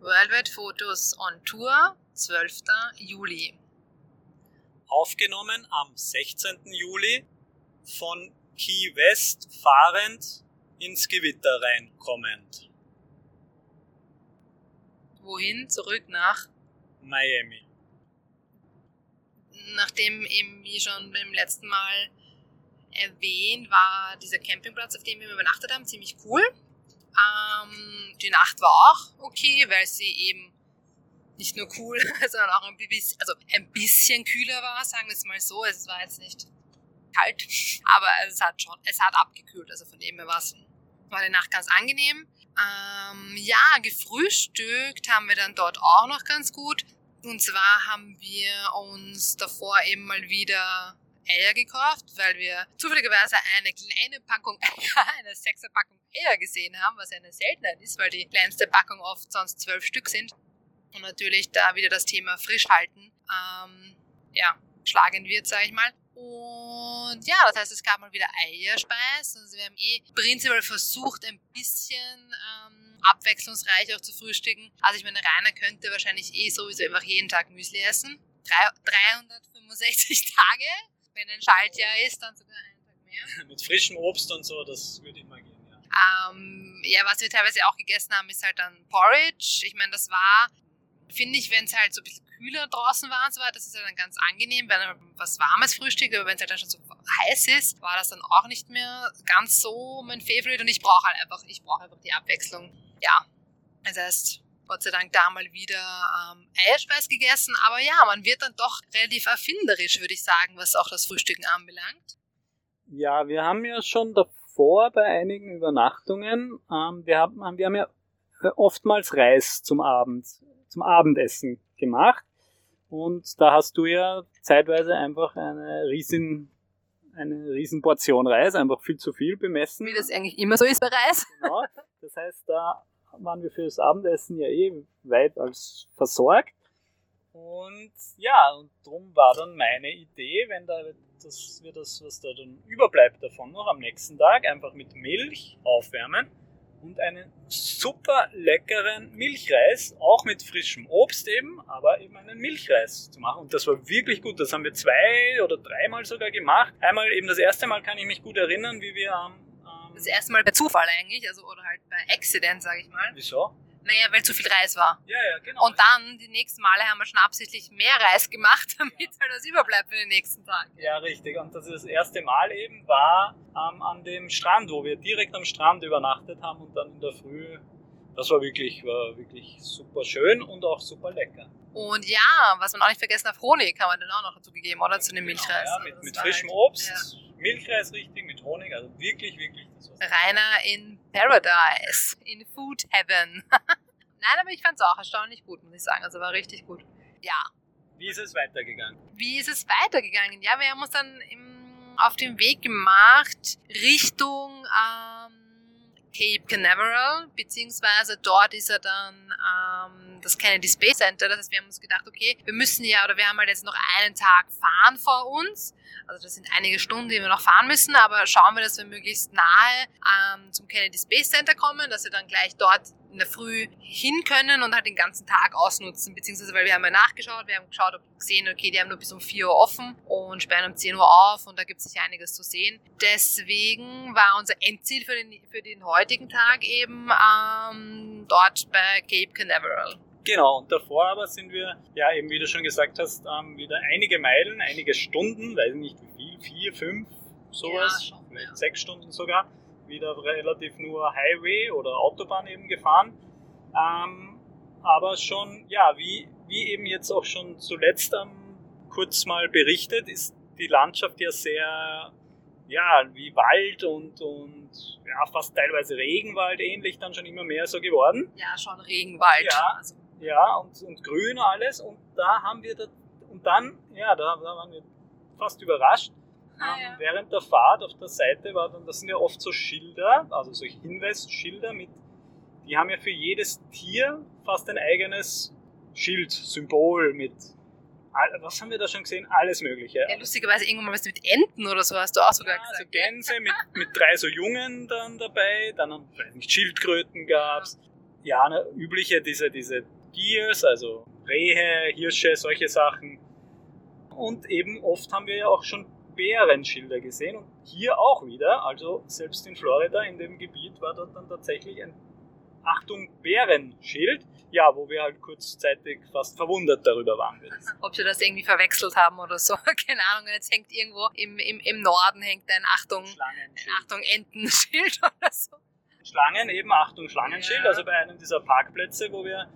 Worldwide Fotos on Tour, 12. Juli. Aufgenommen am 16. Juli von Key West fahrend ins Gewitter reinkommend. Wohin? Zurück nach Miami. Nachdem eben, wie schon beim letzten Mal erwähnt, war dieser Campingplatz, auf dem wir übernachtet haben, ziemlich cool. Ähm, die Nacht war auch okay, weil sie eben nicht nur cool, sondern auch ein bisschen, also ein bisschen kühler war, sagen wir es mal so. Es war jetzt nicht kalt, aber es hat schon, es hat abgekühlt, also von dem her war es, war die Nacht ganz angenehm. Ähm, ja, gefrühstückt haben wir dann dort auch noch ganz gut. Und zwar haben wir uns davor eben mal wieder Eier gekauft, weil wir zufälligerweise eine kleine Packung Eier, eine sechser Packung Eier gesehen haben, was eine Seltenheit ist, weil die kleinste Packung oft sonst zwölf Stück sind. Und natürlich da wieder das Thema frisch halten, ähm, ja, schlagen wird, sage ich mal. Und ja, das heißt, es gab mal wieder Eierspeis. Also wir haben eh prinzipiell versucht, ein bisschen ähm, abwechslungsreich auch zu frühstücken. Also ich meine, Rainer könnte wahrscheinlich eh sowieso einfach jeden Tag Müsli essen. 365 Tage. Wenn ein Schaltjahr ist, dann sogar einen Tag mehr. Mit frischem Obst und so, das würde immer gehen, ja. Ähm, ja, was wir teilweise auch gegessen haben, ist halt dann Porridge. Ich meine, das war, finde ich, wenn es halt so ein bisschen kühler draußen war und so weiter, das ist ja dann ganz angenehm, wenn man was Warmes frühstückt, aber wenn es halt dann schon so heiß ist, war das dann auch nicht mehr ganz so mein Favorite und ich brauche halt einfach, ich brauche einfach die Abwechslung. Ja, das heißt, Gott sei Dank da mal wieder ähm, Eierspeis gegessen, aber ja, man wird dann doch relativ erfinderisch, würde ich sagen, was auch das Frühstücken anbelangt. Ja, wir haben ja schon davor bei einigen Übernachtungen, ähm, wir, haben, wir haben ja oftmals Reis zum Abend, zum Abendessen gemacht. Und da hast du ja zeitweise einfach eine riesen, eine riesen Portion Reis, einfach viel zu viel bemessen. Wie das eigentlich immer so ist bei Reis. Genau. Das heißt, da waren wir für das Abendessen ja eh weit als versorgt. Und ja, und darum war dann meine Idee, wenn da das, wir das, was da dann überbleibt davon noch am nächsten Tag, einfach mit Milch aufwärmen und einen super leckeren Milchreis, auch mit frischem Obst eben, aber eben einen Milchreis zu machen. Und das war wirklich gut. Das haben wir zwei oder dreimal sogar gemacht. Einmal eben das erste Mal kann ich mich gut erinnern, wie wir am. Das erste Mal bei Zufall eigentlich, also oder halt bei Accident, sage ich mal. Wieso? Naja, weil zu viel Reis war. Ja, ja, genau. Und dann, die nächsten Male haben wir schon absichtlich mehr Reis gemacht, damit ja. halt was überbleibt für den nächsten Tag. Ja, richtig. Und das, das erste Mal eben war ähm, an dem Strand, wo wir direkt am Strand übernachtet haben und dann in der Früh. Das war wirklich, war wirklich super schön und auch super lecker. Und ja, was man auch nicht vergessen darf, Honig haben wir dann auch noch dazu gegeben, oder? Zu dem genau, Milchreis. Ja, mit, mit frischem halt, Obst. Ja. Milchreis richtig, mit Honig, also wirklich, wirklich. Das Rainer in Paradise, in Food Heaven. Nein, aber ich fand es auch erstaunlich gut, muss ich sagen. Also war richtig gut. Ja. Wie ist es weitergegangen? Wie ist es weitergegangen? Ja, wir haben uns dann im, auf den Weg gemacht Richtung ähm, Cape Canaveral, beziehungsweise dort ist er dann ähm, das Kennedy Space Center. Das heißt, wir haben uns gedacht, okay, wir müssen ja, oder wir haben halt jetzt noch einen Tag fahren vor uns. Also das sind einige Stunden, die wir noch fahren müssen, aber schauen wir, dass wir möglichst nahe ähm, zum Kennedy Space Center kommen, dass wir dann gleich dort in der Früh hin können und halt den ganzen Tag ausnutzen, beziehungsweise weil wir haben ja nachgeschaut, wir haben geschaut, ob gesehen, okay, die haben nur bis um 4 Uhr offen und sperren um 10 Uhr auf und da gibt es sicher einiges zu sehen. Deswegen war unser Endziel für den, für den heutigen Tag eben ähm, dort bei Cape Canaveral. Genau, und davor aber sind wir, ja eben wie du schon gesagt hast, ähm, wieder einige Meilen, einige Stunden, weiß nicht wie viel, vier, fünf, sowas, ja, schon, vielleicht ja. sechs Stunden sogar, wieder relativ nur Highway oder Autobahn eben gefahren. Ähm, aber schon, ja, wie, wie eben jetzt auch schon zuletzt ähm, kurz mal berichtet, ist die Landschaft ja sehr, ja, wie Wald und, und ja, fast teilweise Regenwald ähnlich dann schon immer mehr so geworden. Ja, schon Regenwald. Ja, also. ja und, und grün alles. Und da haben wir, da, und dann, ja, da, da waren wir fast überrascht, Ah, ja. Während der Fahrt auf der Seite war dann, das sind ja oft so Schilder, also solche Hinweisschilder mit, die haben ja für jedes Tier fast ein eigenes Schild, Symbol mit, was haben wir da schon gesehen? Alles Mögliche. Ja, lustigerweise irgendwann mal was mit Enten oder so hast du auch sogar ja, gesagt. So Gänse mit, mit drei so Jungen dann dabei, dann, nicht, Schildkröten gab's. Ja ja, ne, übliche, diese, diese Deers, also Rehe, Hirsche, solche Sachen. Und eben oft haben wir ja auch schon Bärenschilder gesehen und hier auch wieder, also selbst in Florida, in dem Gebiet, war dort dann tatsächlich ein Achtung Bärenschild, ja, wo wir halt kurzzeitig fast verwundert darüber waren. Ob sie das irgendwie verwechselt haben oder so, keine Ahnung, jetzt hängt irgendwo im, im, im Norden hängt ein Achtung, Achtung Entenschild oder so. Schlangen, eben Achtung Schlangenschild, ja. also bei einem dieser Parkplätze, wo wir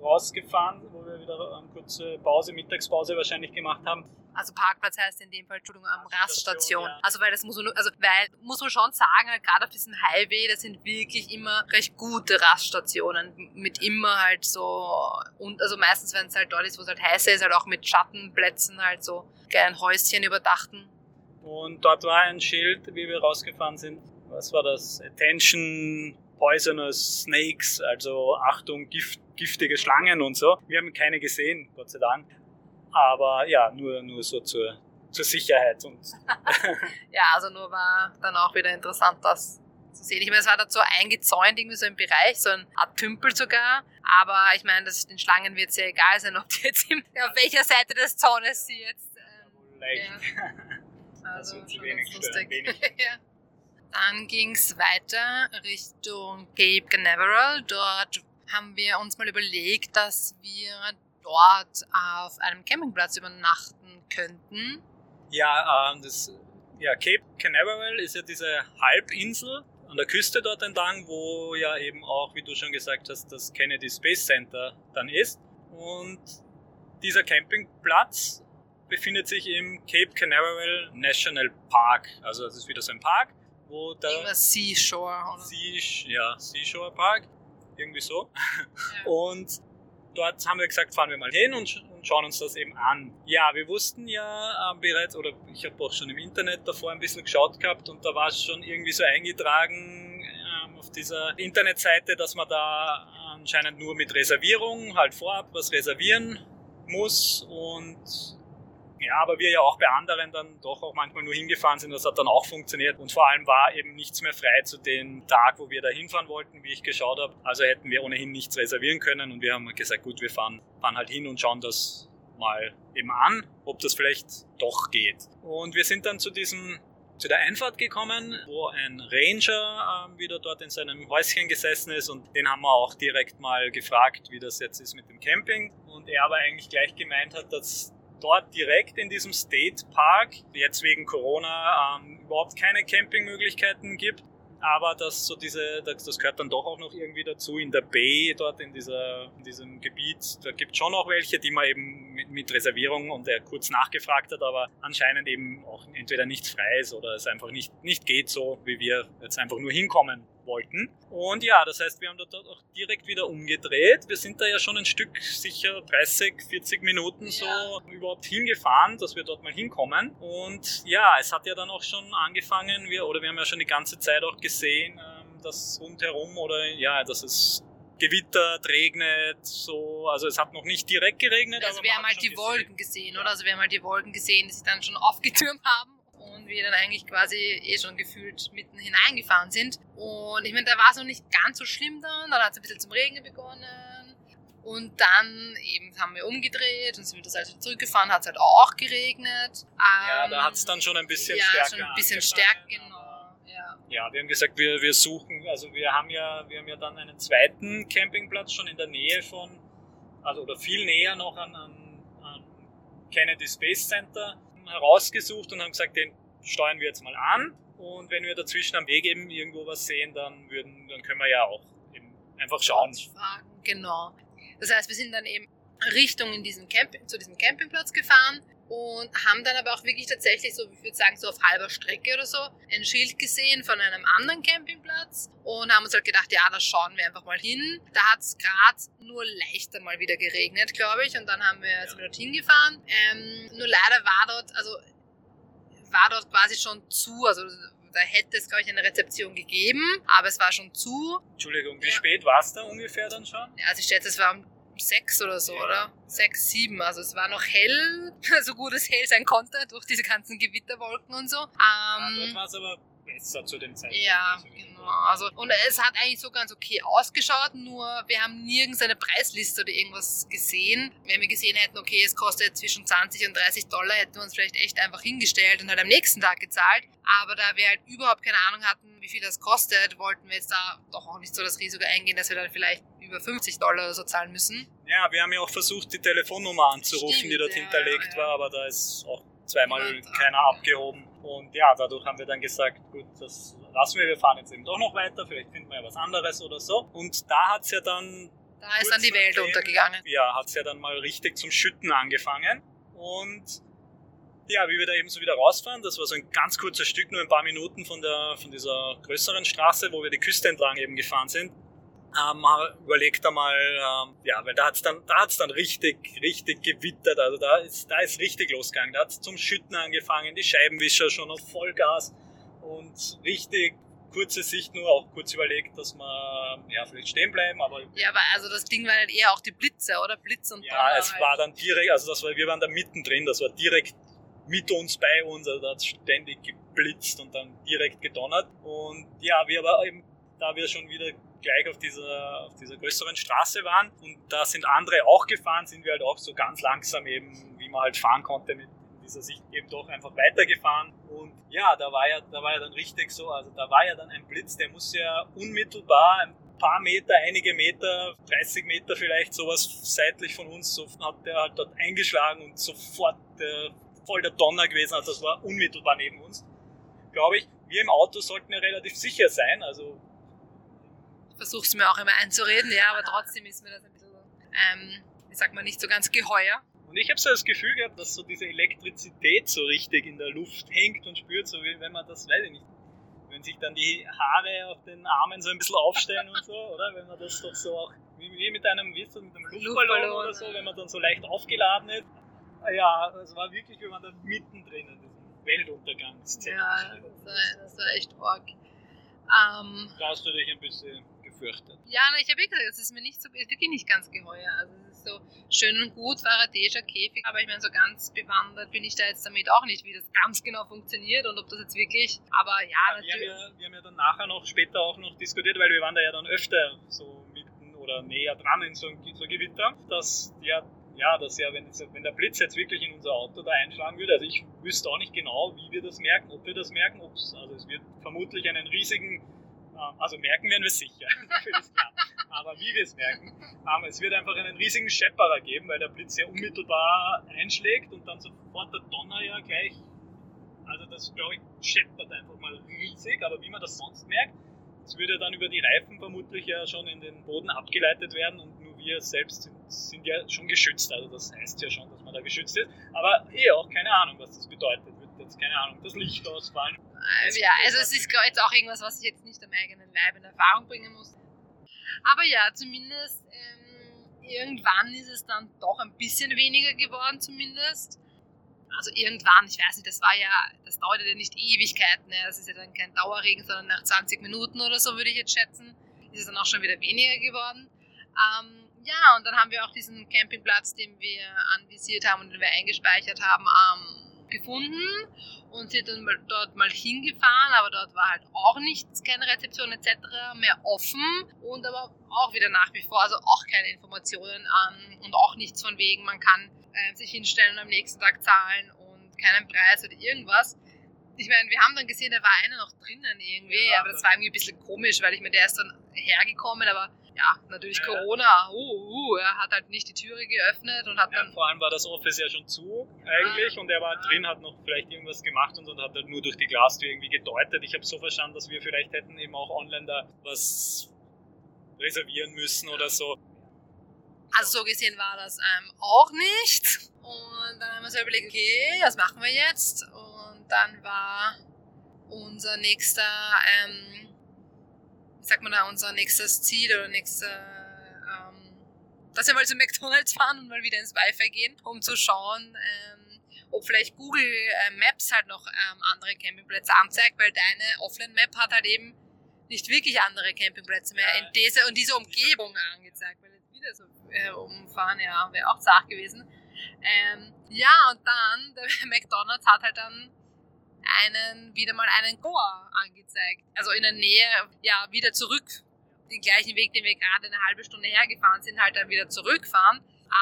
rausgefahren, wo wir wieder eine kurze Pause, Mittagspause wahrscheinlich gemacht haben. Also Parkplatz heißt in dem Fall, Entschuldigung, am Raststation. Ja. Also weil das muss man, also weil muss man schon sagen, halt, gerade auf diesem Highway, das sind wirklich immer recht gute Raststationen mit immer halt so und also meistens wenn es halt dort ist, wo es halt heißer ist, halt auch mit Schattenplätzen halt so kleinen Häuschen überdachten. Und dort war ein Schild, wie wir rausgefahren sind. Was war das? Attention Poisonous Snakes, also Achtung, Gift, giftige Schlangen und so. Wir haben keine gesehen, Gott sei Dank. Aber ja, nur, nur so zur, zur Sicherheit. Und ja, also nur war dann auch wieder interessant, das zu sehen. Ich meine, es war dazu eingezäunt, irgendwie so im Bereich, so ein Art Tümpel sogar. Aber ich meine, das, den Schlangen wird es ja egal sein, ob die jetzt im, auf welcher Seite des Zaunes sie jetzt. Ähm, Leicht. Ja. Also, also wenig lustig. ja. Dann ging es weiter Richtung Cape Canaveral. Dort haben wir uns mal überlegt, dass wir dort auf einem Campingplatz übernachten könnten. Ja, ähm, das, ja, Cape Canaveral ist ja diese Halbinsel an der Küste dort entlang, wo ja eben auch, wie du schon gesagt hast, das Kennedy Space Center dann ist. Und dieser Campingplatz befindet sich im Cape Canaveral National Park. Also das ist wieder so ein Park wo der Seashore, oder? Sea, ja, Seashore Park, irgendwie so. Ja. Und dort haben wir gesagt, fahren wir mal hin und, und, schauen uns das eben an. Ja, wir wussten ja äh, bereits, oder ich habe auch schon im Internet davor ein bisschen geschaut gehabt und da war es schon irgendwie so eingetragen ähm, auf dieser Internetseite, dass man da anscheinend nur mit Reservierung halt vorab was reservieren muss und ja, aber wir ja auch bei anderen dann doch auch manchmal nur hingefahren sind, das hat dann auch funktioniert. Und vor allem war eben nichts mehr frei zu dem Tag, wo wir da hinfahren wollten, wie ich geschaut habe. Also hätten wir ohnehin nichts reservieren können und wir haben gesagt, gut, wir fahren, fahren halt hin und schauen das mal eben an, ob das vielleicht doch geht. Und wir sind dann zu diesem zu der Einfahrt gekommen, wo ein Ranger äh, wieder dort in seinem Häuschen gesessen ist und den haben wir auch direkt mal gefragt, wie das jetzt ist mit dem Camping. Und er aber eigentlich gleich gemeint hat, dass dort direkt in diesem State Park, jetzt wegen Corona, ähm, überhaupt keine Campingmöglichkeiten gibt. Aber das, so diese, das, das gehört dann doch auch noch irgendwie dazu. In der Bay, dort in, dieser, in diesem Gebiet, da gibt es schon noch welche, die man eben mit, mit Reservierung und er kurz nachgefragt hat, aber anscheinend eben auch entweder nicht frei ist oder es einfach nicht, nicht geht so, wie wir jetzt einfach nur hinkommen wollten. Und ja, das heißt, wir haben dort auch direkt wieder umgedreht. Wir sind da ja schon ein Stück, sicher 30, 40 Minuten so ja. überhaupt hingefahren, dass wir dort mal hinkommen. Und ja, es hat ja dann auch schon angefangen, wir, oder wir haben ja schon die ganze Zeit auch gesehen, ähm, dass rundherum oder ja, dass es gewittert, regnet, so, also es hat noch nicht direkt geregnet. Also wir haben halt die gesehen. Wolken gesehen, oder? Also wir haben halt die Wolken gesehen, die sich dann schon aufgetürmt haben und wir dann eigentlich quasi eh schon gefühlt mitten hineingefahren sind. Und ich meine, da war es noch nicht ganz so schlimm dann, dann hat es ein bisschen zum Regnen begonnen. Und dann eben haben wir umgedreht und sind wieder also zurückgefahren, hat es halt auch geregnet. ja, da hat es dann schon ein bisschen ja, stärker schon ein bisschen stärker, genau. Ja. ja, wir haben gesagt, wir, wir suchen, also wir haben ja, wir haben ja dann einen zweiten Campingplatz schon in der Nähe von, also oder viel näher noch an, an, an Kennedy Space Center herausgesucht und haben gesagt, den steuern wir jetzt mal an. Und wenn wir dazwischen am Weg eben irgendwo was sehen, dann, würden, dann können wir ja auch eben einfach schauen. Genau. Das heißt, wir sind dann eben Richtung in diesen Camp zu diesem Campingplatz gefahren und haben dann aber auch wirklich tatsächlich so, ich würde sagen, so auf halber Strecke oder so, ein Schild gesehen von einem anderen Campingplatz und haben uns halt gedacht, ja, da schauen wir einfach mal hin. Da hat es gerade nur leichter mal wieder geregnet, glaube ich, und dann haben wir, ja. sind wir dorthin gefahren. Ähm, nur leider war dort, also war dort quasi schon zu, also da hätte es, glaube ich, eine Rezeption gegeben, aber es war schon zu. Entschuldigung, wie ja. spät war es da ungefähr dann schon? Ja, also ich schätze, es war um sechs oder so, ja. oder? Sechs, sieben. Also es war noch hell, so gut es hell sein konnte, durch diese ganzen Gewitterwolken und so. Ähm, ja, dort war es aber besser zu dem Zeitpunkt. Ja, genau. Also, und es hat eigentlich so ganz okay ausgeschaut, nur wir haben nirgends eine Preisliste oder irgendwas gesehen. Wenn wir gesehen hätten, okay, es kostet zwischen 20 und 30 Dollar, hätten wir uns vielleicht echt einfach hingestellt und halt am nächsten Tag gezahlt. Aber da wir halt überhaupt keine Ahnung hatten, wie viel das kostet, wollten wir jetzt da doch auch nicht so das Risiko eingehen, dass wir dann vielleicht über 50 Dollar oder so zahlen müssen. Ja, wir haben ja auch versucht, die Telefonnummer anzurufen, Stimmt, die dort ja, hinterlegt ja. war, aber da ist auch zweimal keiner abgehoben. Und ja, dadurch haben wir dann gesagt, gut, das lassen wir, wir fahren jetzt eben doch noch weiter, vielleicht finden wir ja was anderes oder so. Und da hat es ja dann. Da ist dann die Welt untergegangen. Ja, hat es ja dann mal richtig zum Schütten angefangen. Und ja, wie wir da eben so wieder rausfahren, das war so ein ganz kurzer Stück, nur ein paar Minuten von, der, von dieser größeren Straße, wo wir die Küste entlang eben gefahren sind ähm, überlegt einmal, ähm, ja, weil da hat's dann, da hat's dann richtig, richtig gewittert, also da ist, da ist richtig losgegangen, da hat's zum Schütten angefangen, die Scheibenwischer schon auf Vollgas und richtig kurze Sicht nur, auch kurz überlegt, dass wir ja, vielleicht stehen bleiben, aber... Ja, aber also das Ding waren halt eher auch die Blitze, oder? Blitz und Ja, Donner es halt. war dann direkt, also das war, wir waren da mittendrin, das war direkt mit uns, bei uns, also da hat ständig geblitzt und dann direkt gedonnert und ja, wir aber eben, da wir schon wieder gleich auf dieser, auf dieser größeren Straße waren. Und da sind andere auch gefahren, sind wir halt auch so ganz langsam eben, wie man halt fahren konnte mit dieser Sicht eben doch einfach weitergefahren. Und ja, da war ja, da war ja dann richtig so, also da war ja dann ein Blitz, der muss ja unmittelbar ein paar Meter, einige Meter, 30 Meter vielleicht sowas seitlich von uns, so hat der halt dort eingeschlagen und sofort äh, voll der Donner gewesen, also das war unmittelbar neben uns, glaube ich. Wir im Auto sollten ja relativ sicher sein, also versuche es mir auch immer einzureden, ja, aber trotzdem ist mir das ein bisschen, ähm, wie sagt man, nicht so ganz geheuer. Und ich habe so das Gefühl gehabt, dass so diese Elektrizität so richtig in der Luft hängt und spürt, so wie wenn man das, weiß ich nicht, wenn sich dann die Haare auf den Armen so ein bisschen aufstellen und so, oder? Wenn man das doch so auch, wie, mit einem, wie das, mit einem Luftballon, Luftballon oder so, wenn man dann so leicht aufgeladen ist. Ja, es war wirklich, wie man da mittendrin in diesem Weltuntergangsszene. Ja, das war, das war echt arg. Ähm, da hast du dich ein bisschen gefürchtet. Ja, na, ich habe eh gesagt, es ist mir nicht so, ist wirklich nicht ganz geheuer. Also es ist so schön und gut, faradäischer Käfig, aber ich meine, so ganz bewandert bin ich da jetzt damit auch nicht, wie das ganz genau funktioniert und ob das jetzt wirklich, aber ja, ja natürlich. Wir haben ja, wir haben ja dann nachher noch, später auch noch diskutiert, weil wir waren da ja dann öfter so mitten oder näher dran in so, so Gewitter, dass ja ja, dass ja, wenn, wenn, der Blitz jetzt wirklich in unser Auto da einschlagen würde, also ich wüsste auch nicht genau, wie wir das merken, ob wir das merken, ob's, also es wird vermutlich einen riesigen also merken werden wir es sicher. Aber wie wir es merken, ähm, es wird einfach einen riesigen Schepperer geben, weil der Blitz ja unmittelbar einschlägt und dann sofort der Donner ja gleich, also das glaube ich scheppert einfach mal riesig, aber wie man das sonst merkt, es würde dann über die Reifen vermutlich ja schon in den Boden abgeleitet werden und nur wir selbst sind, sind ja schon geschützt, also das heißt ja schon, dass man da geschützt ist, aber eh auch keine Ahnung, was das bedeutet, wird jetzt keine Ahnung, das Licht ausfallen ja, also es ist jetzt auch irgendwas, was ich jetzt nicht am eigenen Leib in Erfahrung bringen muss. Aber ja, zumindest ähm, irgendwann ist es dann doch ein bisschen weniger geworden, zumindest. Also irgendwann, ich weiß nicht, das war ja, das dauerte ja nicht Ewigkeiten, ne? das ist ja dann kein Dauerregen, sondern nach 20 Minuten oder so würde ich jetzt schätzen, ist es dann auch schon wieder weniger geworden. Ähm, ja, und dann haben wir auch diesen Campingplatz, den wir anvisiert haben und den wir eingespeichert haben, ähm, gefunden und sind dann dort mal hingefahren, aber dort war halt auch nichts, keine Rezeption etc. mehr offen und aber auch wieder nach wie vor, also auch keine Informationen an und auch nichts von wegen, man kann äh, sich hinstellen und am nächsten Tag zahlen und keinen Preis oder irgendwas. Ich meine, wir haben dann gesehen, da war einer noch drinnen irgendwie, ja, aber das war irgendwie ein bisschen komisch, weil ich mir, der ist dann hergekommen, aber ja, natürlich ja, Corona, uh, uh, er hat halt nicht die Türe geöffnet und hat ja, dann. Vor allem war das Office ja schon zu eigentlich ah, und er war ah. drin, hat noch vielleicht irgendwas gemacht und, und hat halt nur durch die Glastür irgendwie gedeutet. Ich habe so verstanden, dass wir vielleicht hätten eben auch online da was reservieren müssen oder so. Also so gesehen war das ähm, auch nicht. Und dann haben wir so überlegt, okay, was machen wir jetzt? Und dann war unser nächster ähm, sagt man da, unser nächstes Ziel oder nächste, ähm, dass wir mal zu McDonalds fahren und mal wieder ins Wi-Fi gehen, um zu schauen, ähm, ob vielleicht Google äh, Maps halt noch ähm, andere Campingplätze anzeigt, weil deine Offline-Map hat halt eben nicht wirklich andere Campingplätze mehr ja, in dieser und dieser Umgebung angezeigt, weil jetzt wieder so äh, umfahren, ja, wäre auch Sache gewesen. Ähm, ja, und dann, der McDonalds hat halt dann einen wieder mal einen Goa angezeigt. Also in der Nähe, ja, wieder zurück. Den gleichen Weg, den wir gerade eine halbe Stunde hergefahren sind, halt dann wieder zurückfahren.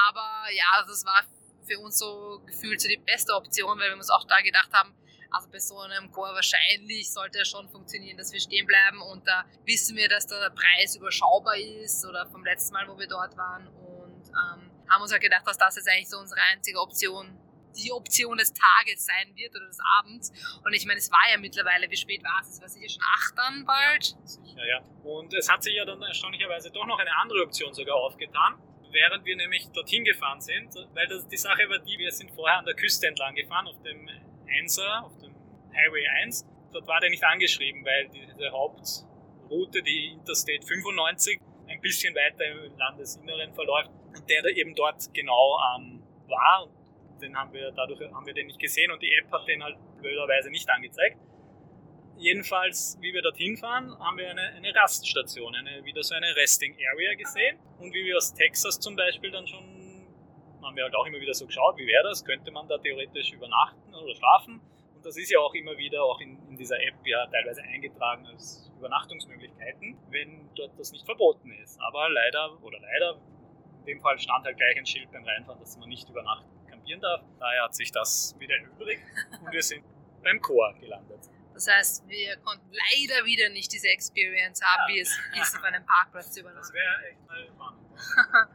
Aber ja, also das war für uns so gefühlt so die beste Option, weil wir uns auch da gedacht haben, also bei so einem Chor wahrscheinlich sollte es schon funktionieren, dass wir stehen bleiben und da wissen wir, dass der Preis überschaubar ist oder vom letzten Mal, wo wir dort waren und ähm, haben uns halt gedacht, dass das jetzt eigentlich so unsere einzige Option die Option des Tages sein wird oder des Abends. Und ich meine, es war ja mittlerweile, wie spät war es? Es war sicher schon acht dann bald. Ja, sicher, ja. Und es hat sich ja dann erstaunlicherweise doch noch eine andere Option sogar aufgetan während wir nämlich dorthin gefahren sind, weil das, die Sache war die, wir sind vorher an der Küste entlang gefahren, auf dem 1er, auf dem Highway 1. Dort war der nicht angeschrieben, weil diese Hauptroute, die Interstate 95, ein bisschen weiter im Landesinneren verläuft und der da eben dort genau ähm, war. Den haben wir, dadurch haben wir den nicht gesehen und die App hat den halt blöderweise nicht angezeigt jedenfalls, wie wir dorthin fahren, haben wir eine, eine Raststation, eine, wieder so eine Resting Area gesehen. Und wie wir aus Texas zum Beispiel dann schon, haben wir halt auch immer wieder so geschaut, wie wäre das, könnte man da theoretisch übernachten oder schlafen. Und das ist ja auch immer wieder auch in, in dieser App ja teilweise eingetragen als Übernachtungsmöglichkeiten, wenn dort das nicht verboten ist. Aber leider, oder leider, in dem Fall stand halt gleich ein Schild beim Reinfahren, dass man nicht übernachten campieren darf. Daher hat sich das wieder übrig und wir sind beim Chor gelandet. Das heißt, wir konnten leider wieder nicht diese Experience haben, ja. wie es ist, auf einem Parkplatz zu übernachten. Das wäre echt mal spannend.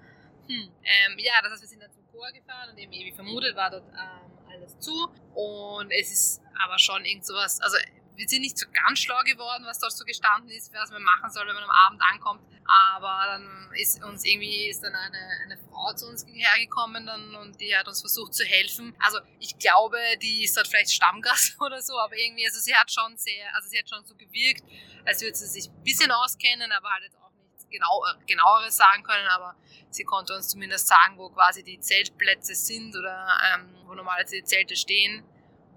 hm. ähm, ja, das heißt, wir sind dann zum Chor gefahren und eben wie vermutet war dort ähm, alles zu. Und es ist aber schon irgend sowas, also wir sind nicht so ganz schlau geworden, was dort so gestanden ist, was man machen soll, wenn man am Abend ankommt. Aber dann ist uns irgendwie ist dann eine, eine Frau zu uns hergekommen dann, und die hat uns versucht zu helfen. Also ich glaube, die ist dort vielleicht Stammgast oder so, aber irgendwie, also sie hat schon sehr, also sie hat schon so gewirkt, als würde sie sich ein bisschen auskennen, aber halt jetzt auch nichts genau, genaueres sagen können, aber sie konnte uns zumindest sagen, wo quasi die Zeltplätze sind oder ähm, wo normalerweise die Zelte stehen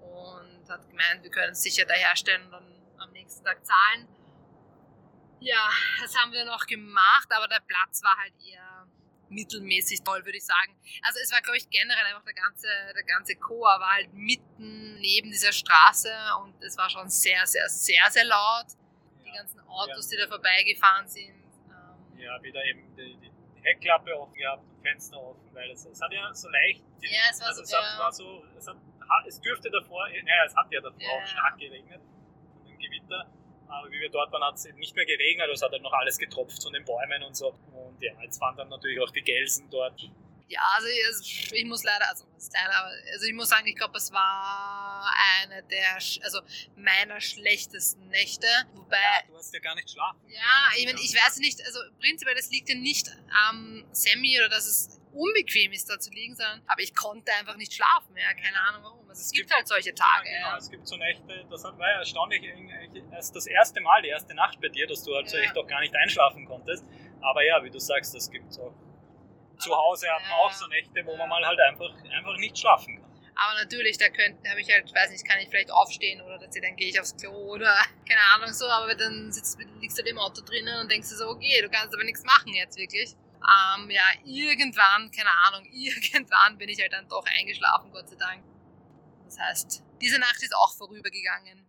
und hat gemeint, wir können es sicher da herstellen und dann am nächsten Tag zahlen. Ja, das haben wir noch gemacht, aber der Platz war halt eher mittelmäßig toll, würde ich sagen. Also es war, glaube ich, generell einfach der ganze, der ganze Chor war halt mitten neben dieser Straße und es war schon sehr, sehr, sehr, sehr laut. Die ganzen Autos, ja. die da vorbeigefahren sind. Ähm ja, wieder eben die, die, Heckklappe offen gehabt, Fenster offen, weil es, es hat ja so leicht. Die, ja, es war also so. Es, hat, war so es, hat, es dürfte davor, naja, es hat ja davor ja. auch stark geregnet von dem Gewitter aber wie wir dort waren, hat es eben nicht mehr geregnet, also es hat halt noch alles getropft von den Bäumen und so. Und ja, jetzt waren dann natürlich auch die Gelsen dort. Ja, also ich, ich muss leider, also, leider, also ich muss sagen, ich glaube, es war eine der, also meiner schlechtesten Nächte. Wobei. Ja, du hast ja gar nicht schlafen. Ja, ich meine, ich weiß nicht, also prinzipiell, das liegt ja nicht am Semi oder dass es unbequem ist, da zu liegen, sondern, aber ich konnte einfach nicht schlafen, ja, keine Ahnung warum. Also es, es gibt, gibt, halt solche Tage. Ja, genau, ja. es gibt so Nächte, das war ja erstaunlich, erst das erste Mal, die erste Nacht bei dir, dass du halt so echt auch gar nicht einschlafen konntest. Aber ja, wie du sagst, das gibt es auch. Zu Hause hat man auch so Nächte, wo man mal halt einfach, einfach nicht schlafen kann. Aber natürlich, da könnte, habe ich halt, weiß nicht, kann ich vielleicht aufstehen oder dass dann gehe ich aufs Klo oder keine Ahnung so, aber dann sitzt, liegst du halt im Auto drinnen und denkst du so, okay, du kannst aber nichts machen jetzt wirklich. Ähm, ja, irgendwann, keine Ahnung, irgendwann bin ich halt dann doch eingeschlafen, Gott sei Dank. Das heißt, diese Nacht ist auch vorübergegangen.